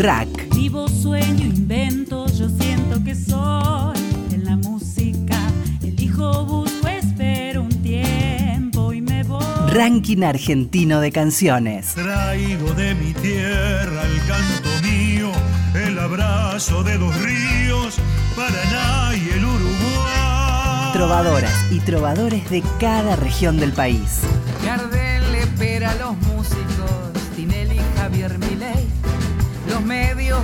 Rack. Vivo, sueño, invento, yo siento que soy en la música. Elijo, busco, espero un tiempo y me voy. Ranking argentino de canciones. Traigo de mi tierra el canto mío, el abrazo de los ríos, Paraná y el Uruguay. Trovadoras y trovadores de cada región del país.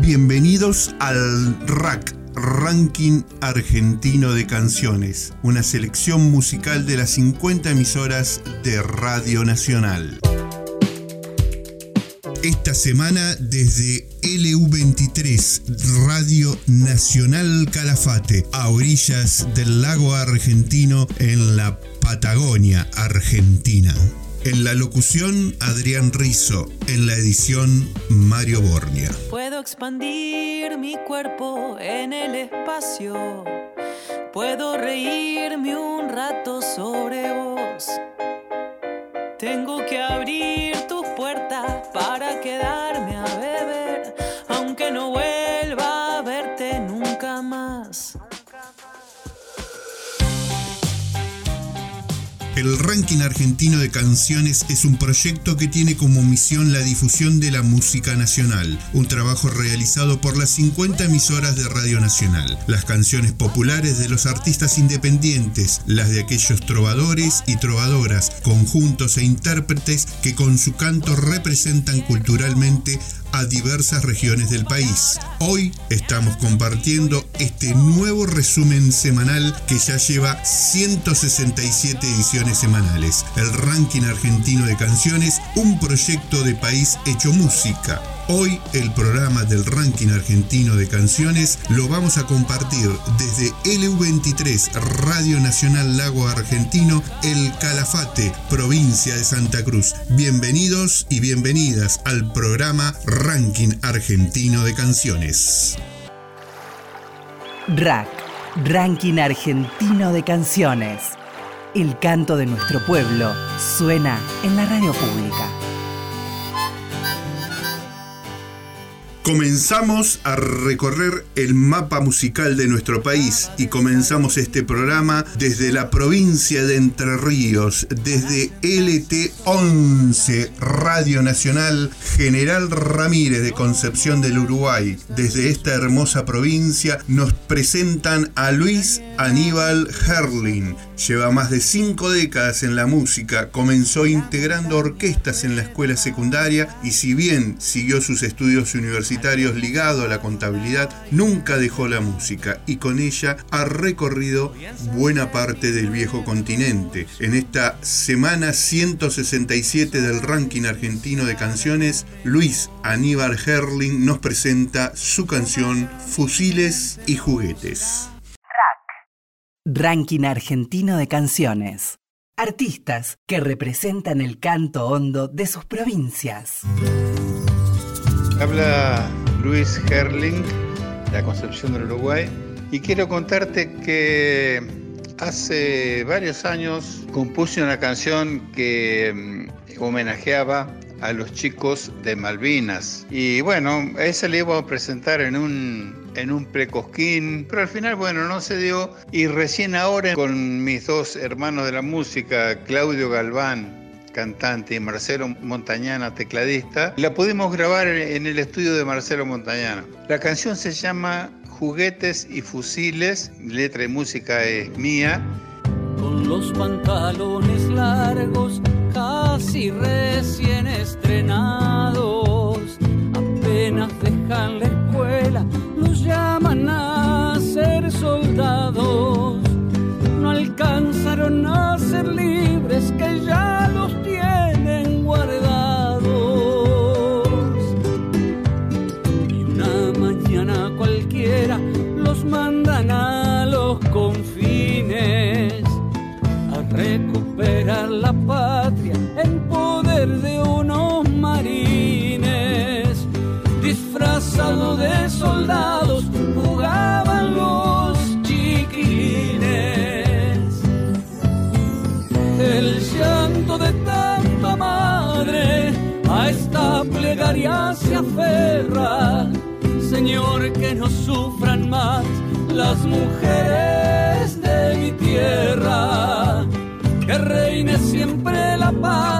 Bienvenidos al RAC, Ranking Argentino de Canciones, una selección musical de las 50 emisoras de Radio Nacional. Esta semana desde LU23, Radio Nacional Calafate, a orillas del lago argentino en la Patagonia, Argentina. En la locución, Adrián Rizo. En la edición, Mario Bornia. Puedo expandir mi cuerpo en el espacio. Puedo reírme un rato sobre vos. Tengo que abrir tus puertas para quedarme a beber, aunque no vuelva El Ranking Argentino de Canciones es un proyecto que tiene como misión la difusión de la música nacional, un trabajo realizado por las 50 emisoras de Radio Nacional. Las canciones populares de los artistas independientes, las de aquellos trovadores y trovadoras, conjuntos e intérpretes que con su canto representan culturalmente a diversas regiones del país. Hoy estamos compartiendo este nuevo resumen semanal que ya lleva 167 ediciones semanales. El ranking argentino de canciones, un proyecto de país hecho música. Hoy el programa del ranking argentino de canciones lo vamos a compartir desde LU23 Radio Nacional Lago Argentino, El Calafate, provincia de Santa Cruz. Bienvenidos y bienvenidas al programa Ranking Argentino de Canciones. Rack, Ranking Argentino de Canciones. El canto de nuestro pueblo suena en la radio pública. Comenzamos a recorrer el mapa musical de nuestro país y comenzamos este programa desde la provincia de Entre Ríos, desde LT11 Radio Nacional General Ramírez de Concepción del Uruguay. Desde esta hermosa provincia nos presentan a Luis Aníbal Herling. Lleva más de cinco décadas en la música, comenzó integrando orquestas en la escuela secundaria y si bien siguió sus estudios universitarios ligados a la contabilidad, nunca dejó la música y con ella ha recorrido buena parte del viejo continente. En esta semana 167 del ranking argentino de canciones, Luis Aníbal Herling nos presenta su canción Fusiles y Juguetes. Ranking argentino de canciones. Artistas que representan el canto hondo de sus provincias. Habla Luis Herling, de la Concepción del Uruguay, y quiero contarte que hace varios años compuse una canción que mm, homenajeaba a los chicos de Malvinas. Y bueno, esa le iba a presentar en un, en un precosquín, pero al final, bueno, no se dio. Y recién ahora con mis dos hermanos de la música, Claudio Galván cantante, y Marcelo Montañana, tecladista. La pudimos grabar en el estudio de Marcelo Montañana. La canción se llama Juguetes y Fusiles, letra y música es mía. Con los pantalones largos, casi recién estrenados, apenas dejan la escuela, los llaman a ser soldados alcanzaron a ser libres que ya los tienen guardados. Y una mañana cualquiera los mandan a los confines a recuperar la patria en poder de unos marines disfrazados de soldados se aferra. Señor, que no sufran más las mujeres de mi tierra. Que reine siempre la paz,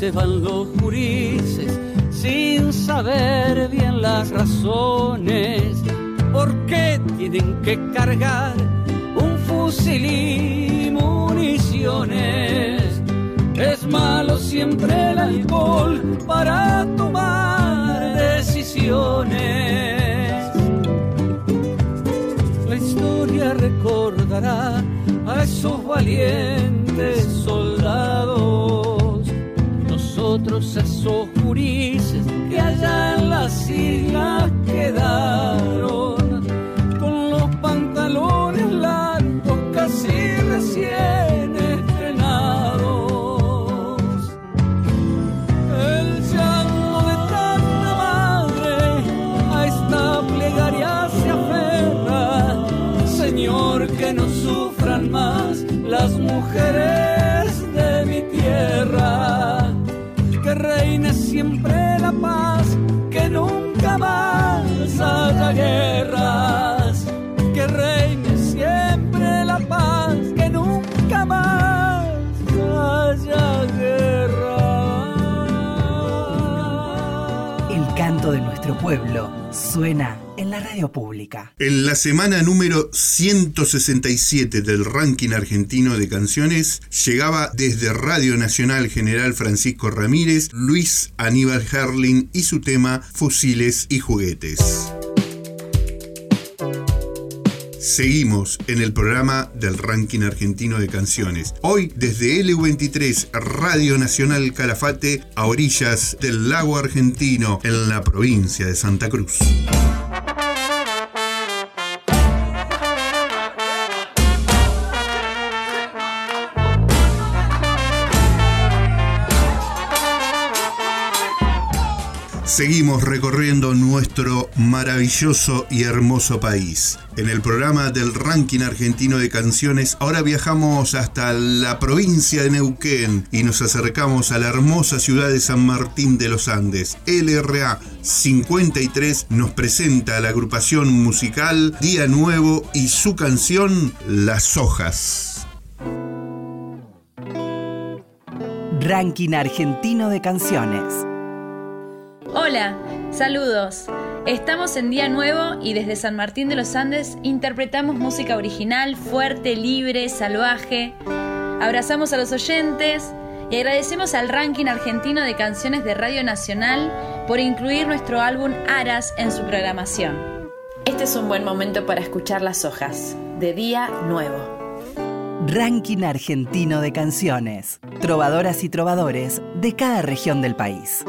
se van los jurises sin saber bien las razones. ¿Por qué tienen que cargar un fusil y municiones? Es malo siempre el alcohol para tomar decisiones. La historia recordará a esos valientes soldados nosotros esos gurises que allá en las islas quedaron con los pantalones largos casi recién estrenados. El llanto de tanta madre a esta plegaria se aferra, Señor, que no sufran más las mujeres suena en la radio pública. En la semana número 167 del ranking argentino de canciones llegaba desde Radio Nacional General Francisco Ramírez, Luis Aníbal Herlin y su tema Fusiles y Juguetes. Seguimos en el programa del ranking argentino de canciones. Hoy desde LU23 Radio Nacional Calafate a orillas del lago argentino en la provincia de Santa Cruz. Seguimos recorriendo nuestro maravilloso y hermoso país. En el programa del ranking argentino de canciones, ahora viajamos hasta la provincia de Neuquén y nos acercamos a la hermosa ciudad de San Martín de los Andes. LRA 53 nos presenta la agrupación musical Día Nuevo y su canción Las Hojas. Ranking argentino de canciones. Hola, saludos. Estamos en Día Nuevo y desde San Martín de los Andes interpretamos música original, fuerte, libre, salvaje. Abrazamos a los oyentes y agradecemos al ranking argentino de canciones de Radio Nacional por incluir nuestro álbum Aras en su programación. Este es un buen momento para escuchar las hojas de Día Nuevo. Ranking argentino de canciones. Trovadoras y trovadores de cada región del país.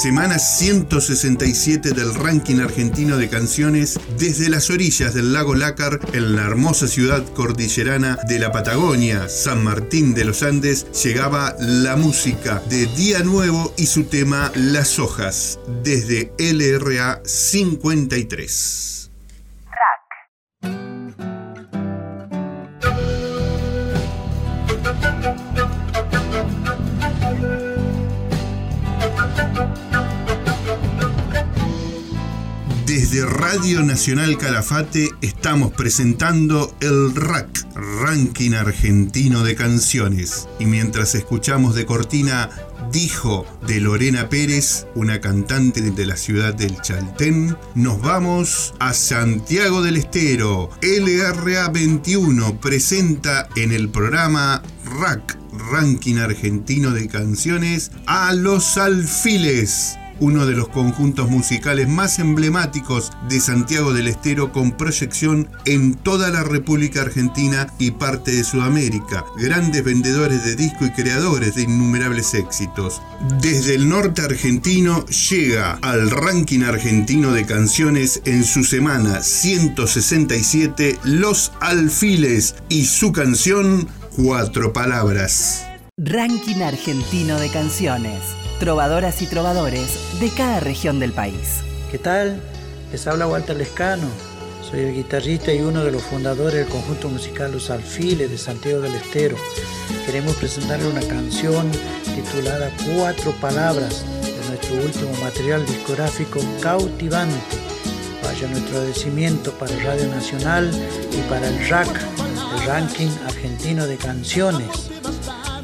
Semana 167 del ranking argentino de canciones desde las orillas del lago Lácar en la hermosa ciudad cordillerana de la Patagonia, San Martín de los Andes, llegaba la música de Día Nuevo y su tema Las Hojas desde LRA 53. Radio Nacional Calafate estamos presentando el RAC, Ranking Argentino de Canciones. Y mientras escuchamos de cortina Dijo de Lorena Pérez, una cantante de la ciudad del Chaltén, nos vamos a Santiago del Estero. LRA 21 presenta en el programa RAC, Ranking Argentino de Canciones, a Los Alfiles uno de los conjuntos musicales más emblemáticos de Santiago del Estero con proyección en toda la República Argentina y parte de Sudamérica, grandes vendedores de disco y creadores de innumerables éxitos. Desde el norte argentino llega al ranking argentino de canciones en su semana 167 Los Alfiles y su canción Cuatro Palabras. Ranking argentino de canciones trovadoras y trovadores de cada región del país. ¿Qué tal? Les habla Walter Lescano. Soy el guitarrista y uno de los fundadores del conjunto musical Los Alfiles de Santiago del Estero. Queremos presentarle una canción titulada Cuatro Palabras de nuestro último material discográfico Cautivante. Vaya nuestro agradecimiento para Radio Nacional y para el RAC, el Ranking Argentino de Canciones.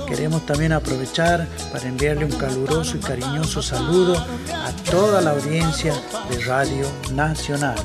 Queremos también aprovechar para enviarle un caluroso y cariñoso saludo a toda la audiencia de Radio Nacional.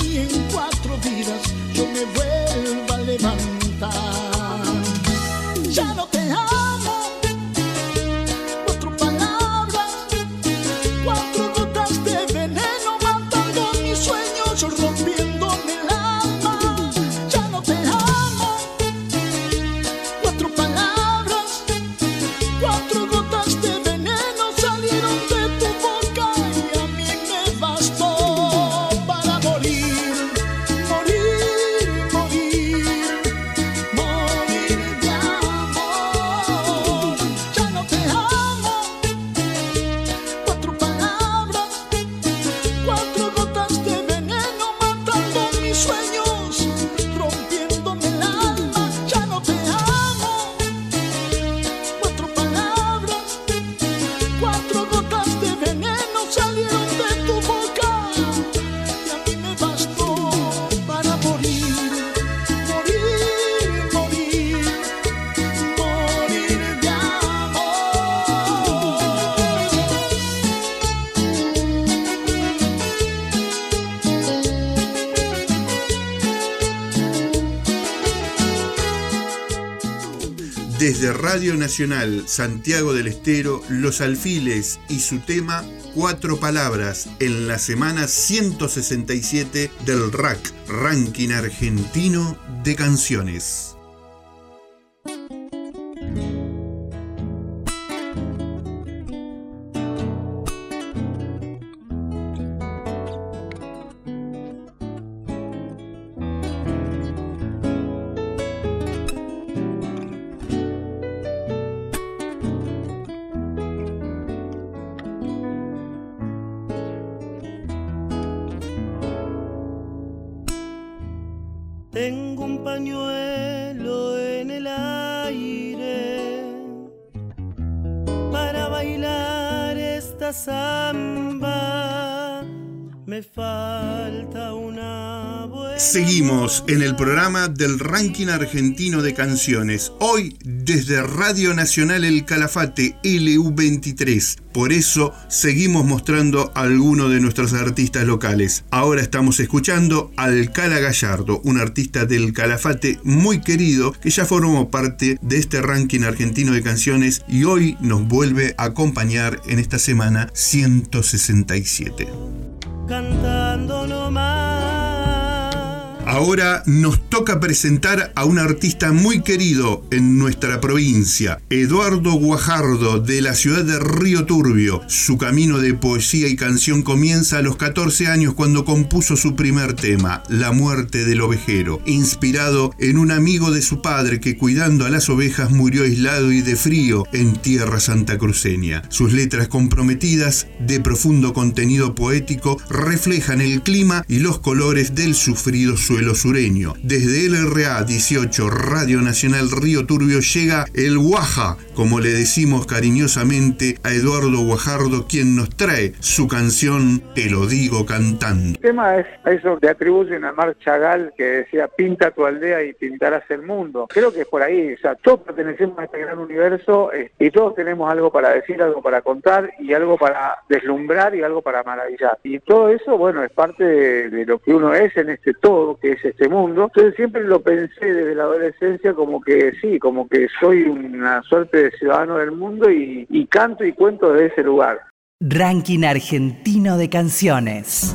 Ni en cuatro vidas yo me vuelva a levantar. Ya no te amo. Desde Radio Nacional Santiago del Estero, Los Alfiles y su tema Cuatro Palabras en la semana 167 del RAC, Ranking Argentino de Canciones. En el programa del ranking argentino de canciones. Hoy desde Radio Nacional El Calafate LU23. Por eso seguimos mostrando a algunos de nuestros artistas locales. Ahora estamos escuchando al Cala Gallardo, un artista del Calafate muy querido que ya formó parte de este ranking argentino de canciones y hoy nos vuelve a acompañar en esta semana 167. Cantando nomás. Ahora nos toca presentar a un artista muy querido en nuestra provincia, Eduardo Guajardo, de la ciudad de Río Turbio. Su camino de poesía y canción comienza a los 14 años cuando compuso su primer tema, La muerte del ovejero, inspirado en un amigo de su padre que cuidando a las ovejas murió aislado y de frío en tierra santacruceña. Sus letras comprometidas, de profundo contenido poético, reflejan el clima y los colores del sufrido suelo sureño. Desde LRA 18 Radio Nacional Río Turbio llega el Guaja, como le decimos cariñosamente a Eduardo Guajardo, quien nos trae su canción Te lo digo cantando. El tema es eso que atribuyen a Mar Chagall que decía pinta tu aldea y pintarás el mundo. Creo que es por ahí, o sea, todos pertenecemos a este gran universo eh, y todos tenemos algo para decir, algo para contar y algo para deslumbrar y algo para maravillar. Y todo eso, bueno, es parte de, de lo que uno es en este todo, que es este mundo. Entonces siempre lo pensé desde la adolescencia como que sí, como que soy una suerte de ciudadano del mundo y, y canto y cuento de ese lugar. Ranking Argentino de Canciones.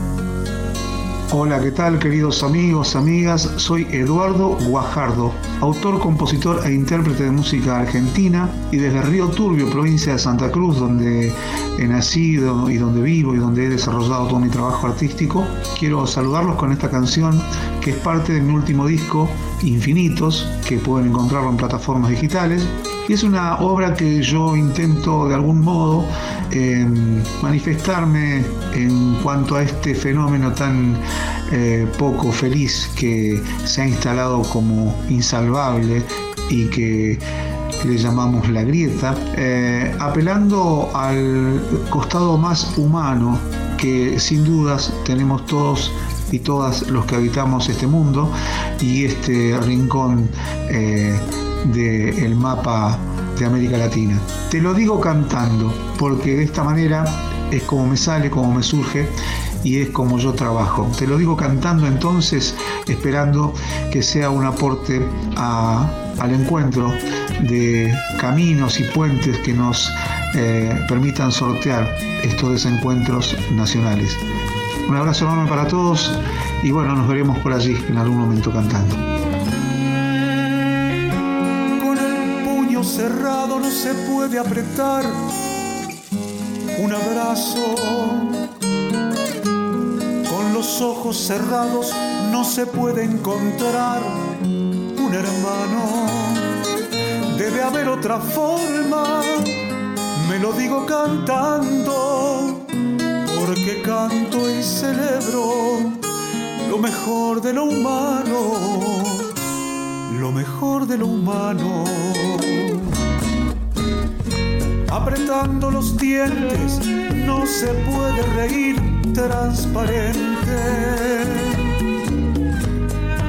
Hola, ¿qué tal queridos amigos, amigas? Soy Eduardo Guajardo, autor, compositor e intérprete de música argentina y desde Río Turbio, provincia de Santa Cruz, donde he nacido y donde vivo y donde he desarrollado todo mi trabajo artístico, quiero saludarlos con esta canción que es parte de mi último disco, Infinitos, que pueden encontrarlo en plataformas digitales. Y es una obra que yo intento de algún modo eh, manifestarme en cuanto a este fenómeno tan eh, poco feliz que se ha instalado como insalvable y que le llamamos la grieta, eh, apelando al costado más humano que sin dudas tenemos todos y todas los que habitamos este mundo y este rincón eh, del mapa de América Latina. Te lo digo cantando, porque de esta manera es como me sale, como me surge y es como yo trabajo. Te lo digo cantando entonces, esperando que sea un aporte al encuentro de caminos y puentes que nos eh, permitan sortear estos desencuentros nacionales. Un abrazo enorme para todos y bueno, nos veremos por allí en algún momento cantando. Puño cerrado no se puede apretar un abrazo. Con los ojos cerrados no se puede encontrar un hermano. Debe haber otra forma, me lo digo cantando, porque canto y celebro lo mejor de lo humano, lo mejor de lo humano apretando los dientes, no se puede reír transparente.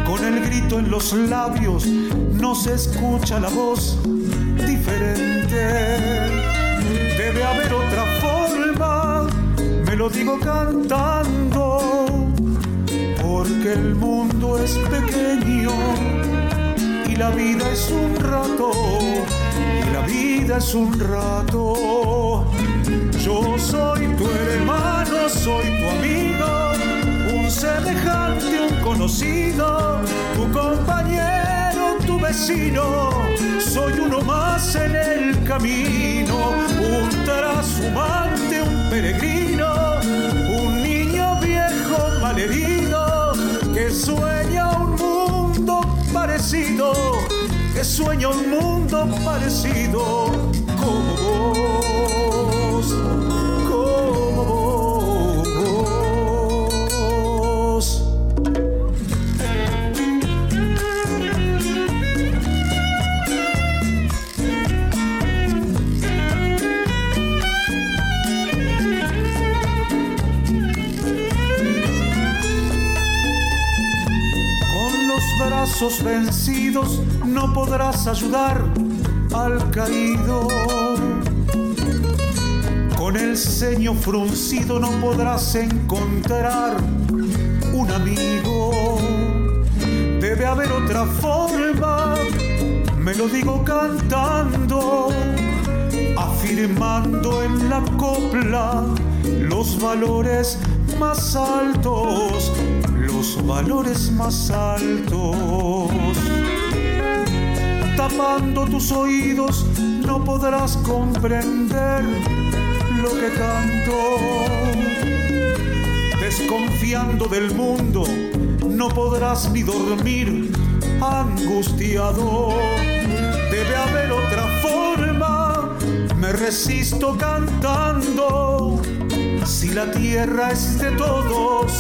Con el grito en los labios, no se escucha la voz diferente. Debe haber otra forma, me lo digo cantando, porque el mundo es pequeño y la vida es un rato, vida es un rato. Yo soy tu hermano, soy tu amigo, un semejante, un conocido, tu compañero, tu vecino. Soy uno más en el camino, un trashumante, un peregrino, un niño viejo malherido parecido como vos, como vos. Con los brazos vencidos no podrás ayudar al caído. Con el ceño fruncido no podrás encontrar un amigo. Debe haber otra forma, me lo digo cantando, afirmando en la copla los valores más altos, los valores más altos tapando tus oídos no podrás comprender lo que canto. Desconfiando del mundo no podrás ni dormir angustiado. Debe haber otra forma, me resisto cantando. Si la tierra es de todos,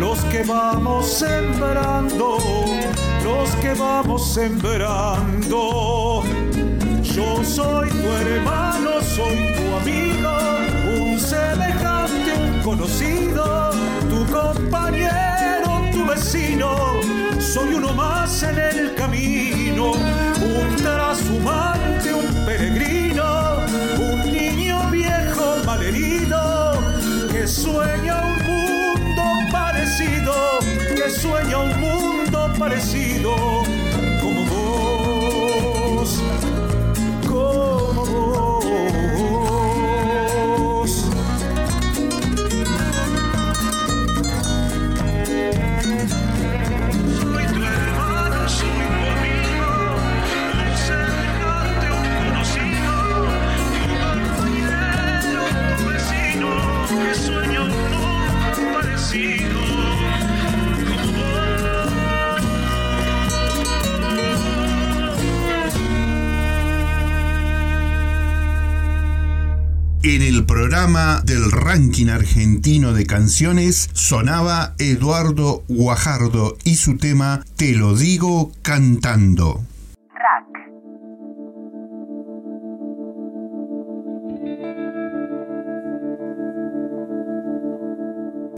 los que vamos sembrando los que vamos sembrando. Yo soy tu hermano, soy tu amigo, un semejante, un conocido, tu compañero, tu vecino. Soy uno más en el camino, un trashumante, un peregrino, un niño viejo malherido que sueña un mundo parecido, que sueña un mundo parecido del ranking argentino de canciones sonaba Eduardo Guajardo y su tema Te lo digo cantando.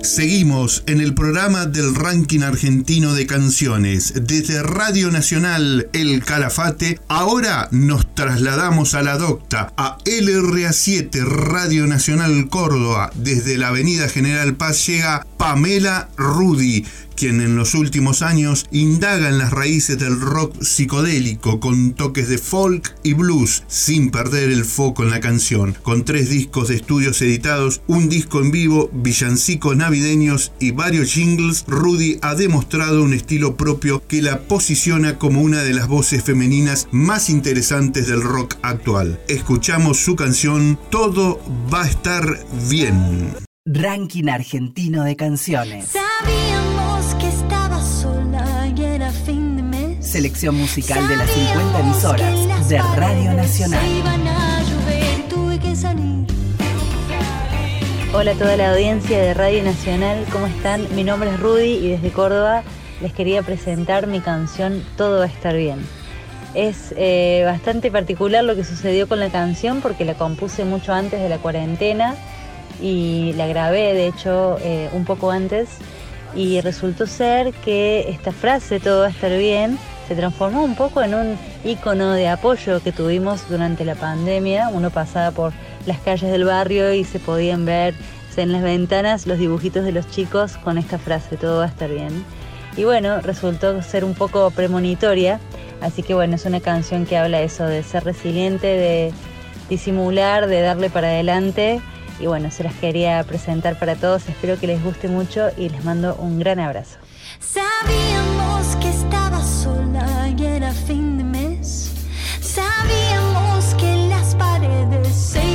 Seguimos en el programa del ranking argentino de canciones. Desde Radio Nacional El Calafate, ahora nos trasladamos a la docta, a LRA7 Radio Nacional Córdoba. Desde la Avenida General Paz llega Pamela Rudy, quien en los últimos años indaga en las raíces del rock psicodélico con toques de folk y blues, sin perder el foco en la canción. Con tres discos de estudios editados, un disco en vivo, villancicos navideños y varios jingles, Rudy ha demostrado un estilo propio que la posiciona como una de las voces femeninas más interesantes del rock actual. Escuchamos su canción Todo va a estar bien. Ranking argentino de canciones. Sabíamos Selección musical de las 50 emisoras de Radio Nacional. Hola a toda la audiencia de Radio Nacional, ¿cómo están? Mi nombre es Rudy y desde Córdoba les quería presentar mi canción Todo va a estar bien. Es eh, bastante particular lo que sucedió con la canción porque la compuse mucho antes de la cuarentena y la grabé de hecho eh, un poco antes y resultó ser que esta frase Todo va a estar bien se transformó un poco en un icono de apoyo que tuvimos durante la pandemia. Uno pasaba por las calles del barrio y se podían ver en las ventanas los dibujitos de los chicos con esta frase, todo va a estar bien. Y bueno, resultó ser un poco premonitoria Así que bueno, es una canción que habla eso, de ser resiliente, de disimular, de darle para adelante. Y bueno, se las quería presentar para todos, espero que les guste mucho y les mando un gran abrazo. Y era fin de mes. Sabíamos que las paredes se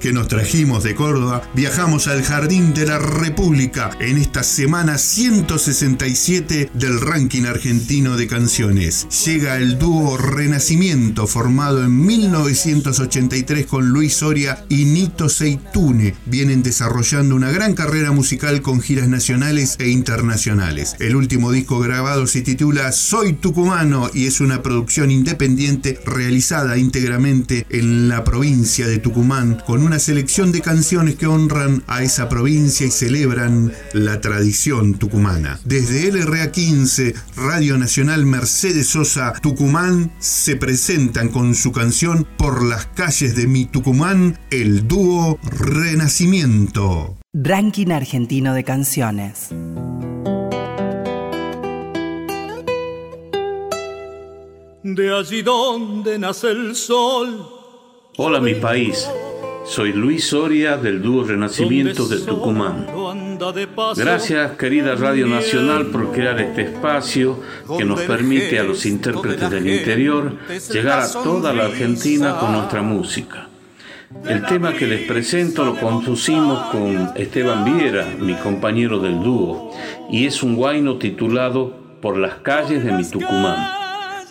que nos trajimos de Córdoba, viajamos al Jardín de la República en esta semana 167 del ranking argentino de canciones. Llega el dúo Renacimiento, formado en 1983 con Luis Soria y Nito Seitune. Vienen desarrollando una gran carrera musical con giras nacionales e internacionales. El último disco grabado se titula Soy Tucumano y es una producción independiente realizada íntegramente en la provincia de Tucumán con una selección de canciones que honran a esa provincia y celebran la tradición tucumana. Desde LRA 15, Radio Nacional Mercedes Sosa Tucumán se presentan con su canción Por las calles de mi Tucumán, el dúo Renacimiento. Ranking argentino de canciones. De allí donde nace el sol. Hola mi país, soy Luis Soria del dúo Renacimiento de Tucumán. Gracias querida Radio Nacional por crear este espacio que nos permite a los intérpretes del interior llegar a toda la Argentina con nuestra música. El tema que les presento lo compusimos con Esteban Viera, mi compañero del dúo, y es un guayno titulado Por las calles de mi Tucumán.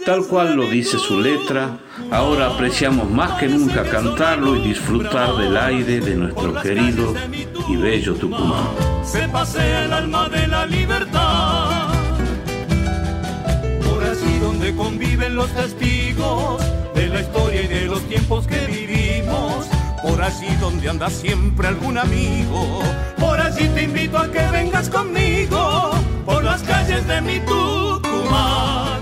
Tal cual lo dice su letra, ahora apreciamos más que nunca cantarlo y disfrutar del aire de nuestro querido y bello Tucumán. Se pasea el alma de la libertad. Por allí donde conviven los testigos de la historia y de los tiempos que vivimos. Por allí donde anda siempre algún amigo. Por allí te invito a que vengas conmigo. Por las calles de mi Tucumán.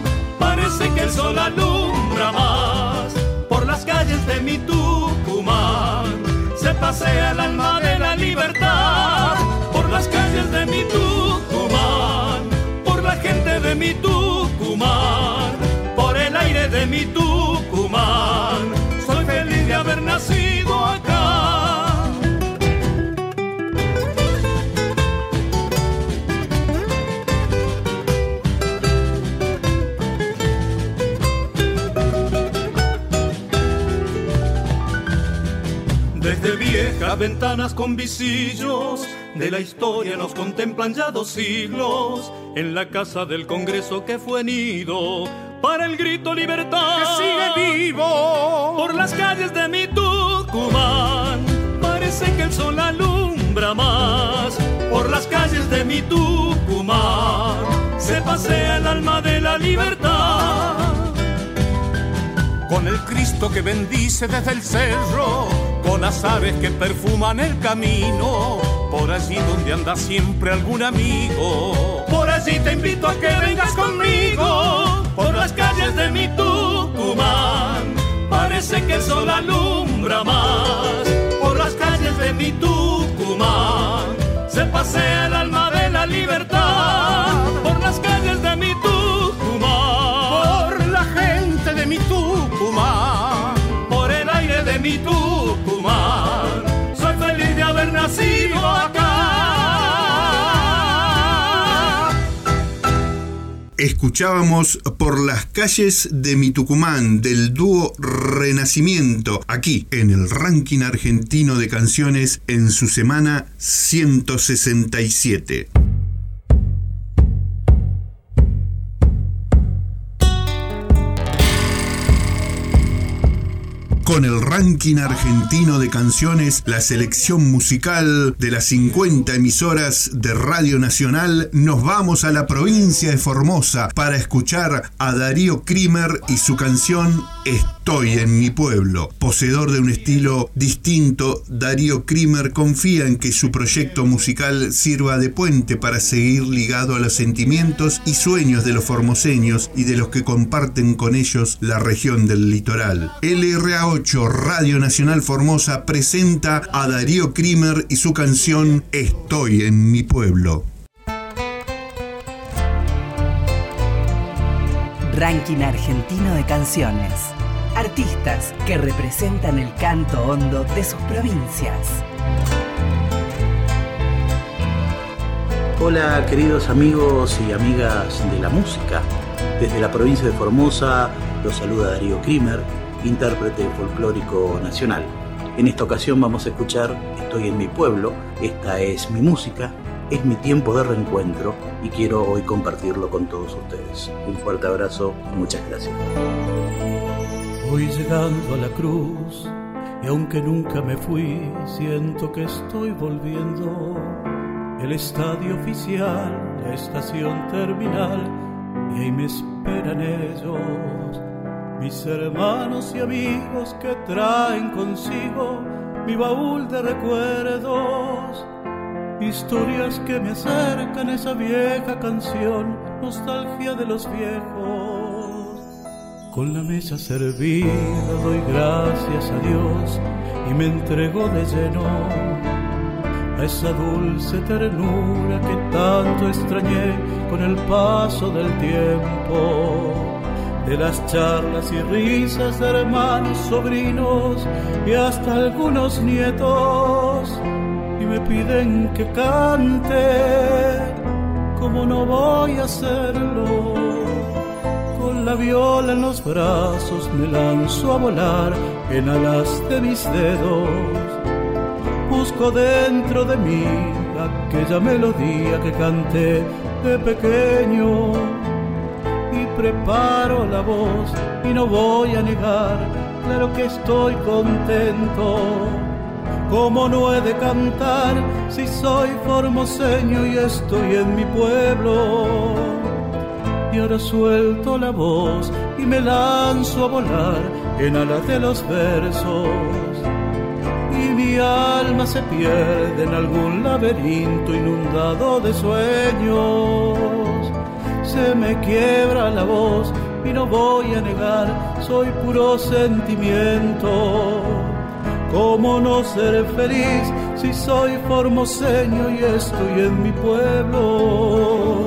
Parece que el sol alumbra más. Por las calles de mi Tucumán. Se pasea el alma de la libertad. Por las calles de mi Tucumán. Por la gente de mi Tucumán. Viejas ventanas con visillos de la historia nos contemplan ya dos siglos en la casa del Congreso que fue nido para el grito libertad que sigue vivo por las calles de mi Tucumán. Parece que el sol alumbra más por las calles de mi Tucumán. Se pasea el alma de la libertad con el Cristo que bendice desde el cerro, con las aves que perfuman el camino, por allí donde anda siempre algún amigo. Por allí te invito a que vengas conmigo, por las calles de mi Tucumán. Parece que el sol alumbra más, por las calles de mi Tucumán. Se pasea el alma de la libertad, Escuchábamos por las calles de mi Tucumán del dúo Renacimiento, aquí en el ranking argentino de canciones en su semana 167. Con el ranking argentino de canciones, la selección musical de las 50 emisoras de Radio Nacional, nos vamos a la provincia de Formosa para escuchar a Darío Krimer y su canción Estoy en mi pueblo. Poseedor de un estilo distinto, Darío Krimer confía en que su proyecto musical sirva de puente para seguir ligado a los sentimientos y sueños de los formoseños y de los que comparten con ellos la región del litoral. LRA8 Radio Nacional Formosa presenta a Darío Krimer y su canción Estoy en mi pueblo. Ranking argentino de canciones. Artistas que representan el canto hondo de sus provincias. Hola queridos amigos y amigas de la música. Desde la provincia de Formosa los saluda Darío Krimer, intérprete folclórico nacional. En esta ocasión vamos a escuchar Estoy en mi pueblo, esta es mi música, es mi tiempo de reencuentro y quiero hoy compartirlo con todos ustedes. Un fuerte abrazo y muchas gracias. Voy llegando a la cruz y aunque nunca me fui, siento que estoy volviendo. El estadio oficial, la estación terminal, y ahí me esperan ellos. Mis hermanos y amigos que traen consigo mi baúl de recuerdos. Historias que me acercan a esa vieja canción, nostalgia de los viejos. Con la mesa servida doy gracias a Dios y me entrego de lleno a esa dulce ternura que tanto extrañé con el paso del tiempo. De las charlas y risas de hermanos, sobrinos y hasta algunos nietos. Y me piden que cante, como no voy a hacerlo la viola en los brazos me lanzo a volar en alas de mis dedos. Busco dentro de mí aquella melodía que canté de pequeño y preparo la voz y no voy a negar, claro que estoy contento. Como no he de cantar si soy formoseño y estoy en mi pueblo? Y ahora suelto la voz y me lanzo a volar en alas de los versos. Y mi alma se pierde en algún laberinto inundado de sueños se me quiebra la voz y no voy a negar, soy puro sentimiento. ¿Cómo no ser feliz si soy formoseño y estoy en mi pueblo?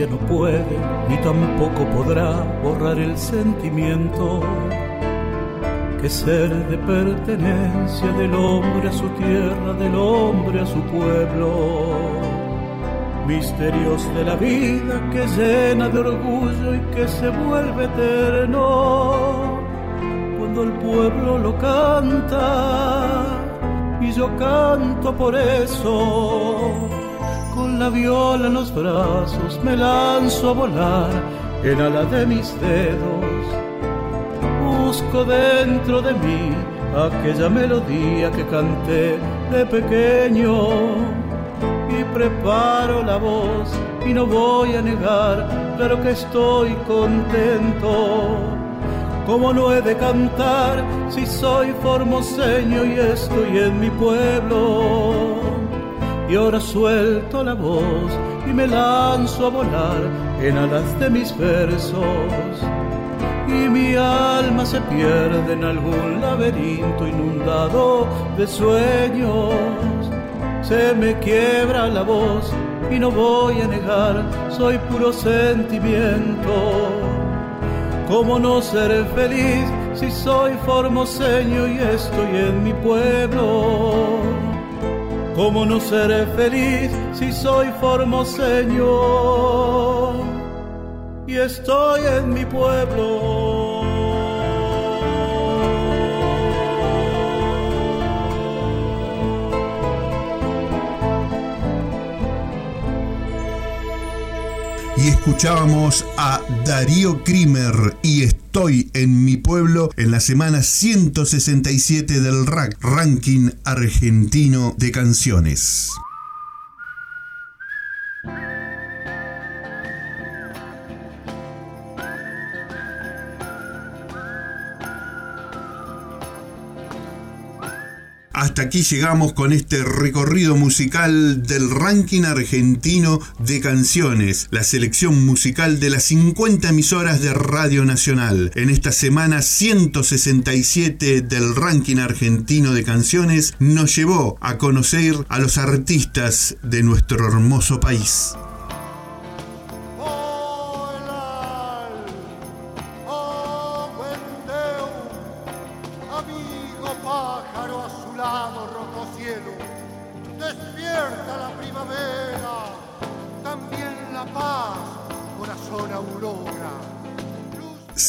No puede ni tampoco podrá borrar el sentimiento que ser de pertenencia del hombre a su tierra, del hombre a su pueblo. Misterios de la vida que llena de orgullo y que se vuelve eterno cuando el pueblo lo canta y yo canto por eso la viola en los brazos me lanzo a volar en ala de mis dedos. Busco dentro de mí aquella melodía que canté de pequeño y preparo la voz y no voy a negar, claro que estoy contento. Como no he de cantar si soy formoseño y estoy en mi pueblo? Y ahora suelto la voz y me lanzo a volar en alas de mis versos. Y mi alma se pierde en algún laberinto inundado de sueños. Se me quiebra la voz y no voy a negar, soy puro sentimiento. ¿Cómo no seré feliz si soy formoseño y estoy en mi pueblo? ¿Cómo no seré feliz si soy formoseño y estoy en mi pueblo? Y escuchábamos a Darío Krimer y Estoy en mi pueblo en la semana 167 del RAC, Ranking Argentino de Canciones. Hasta aquí llegamos con este recorrido musical del ranking argentino de canciones, la selección musical de las 50 emisoras de Radio Nacional. En esta semana 167 del ranking argentino de canciones nos llevó a conocer a los artistas de nuestro hermoso país.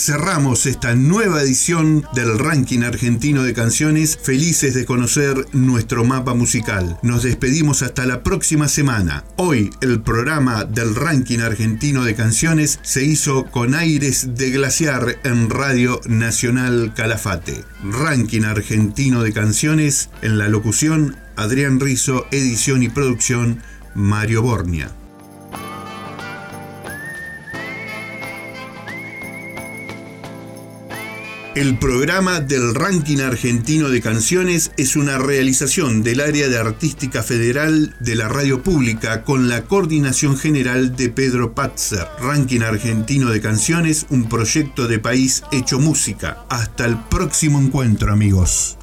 Cerramos esta nueva edición del ranking argentino de canciones, felices de conocer nuestro mapa musical. Nos despedimos hasta la próxima semana. Hoy el programa del ranking argentino de canciones se hizo con aires de glaciar en Radio Nacional Calafate. Ranking argentino de canciones en la locución Adrián Rizo, edición y producción Mario Bornia. El programa del ranking argentino de canciones es una realización del área de artística federal de la radio pública con la coordinación general de Pedro Patzer. Ranking argentino de canciones, un proyecto de país hecho música. Hasta el próximo encuentro amigos.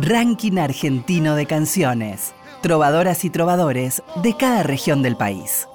Ranking Argentino de Canciones. Trovadoras y trovadores de cada región del país.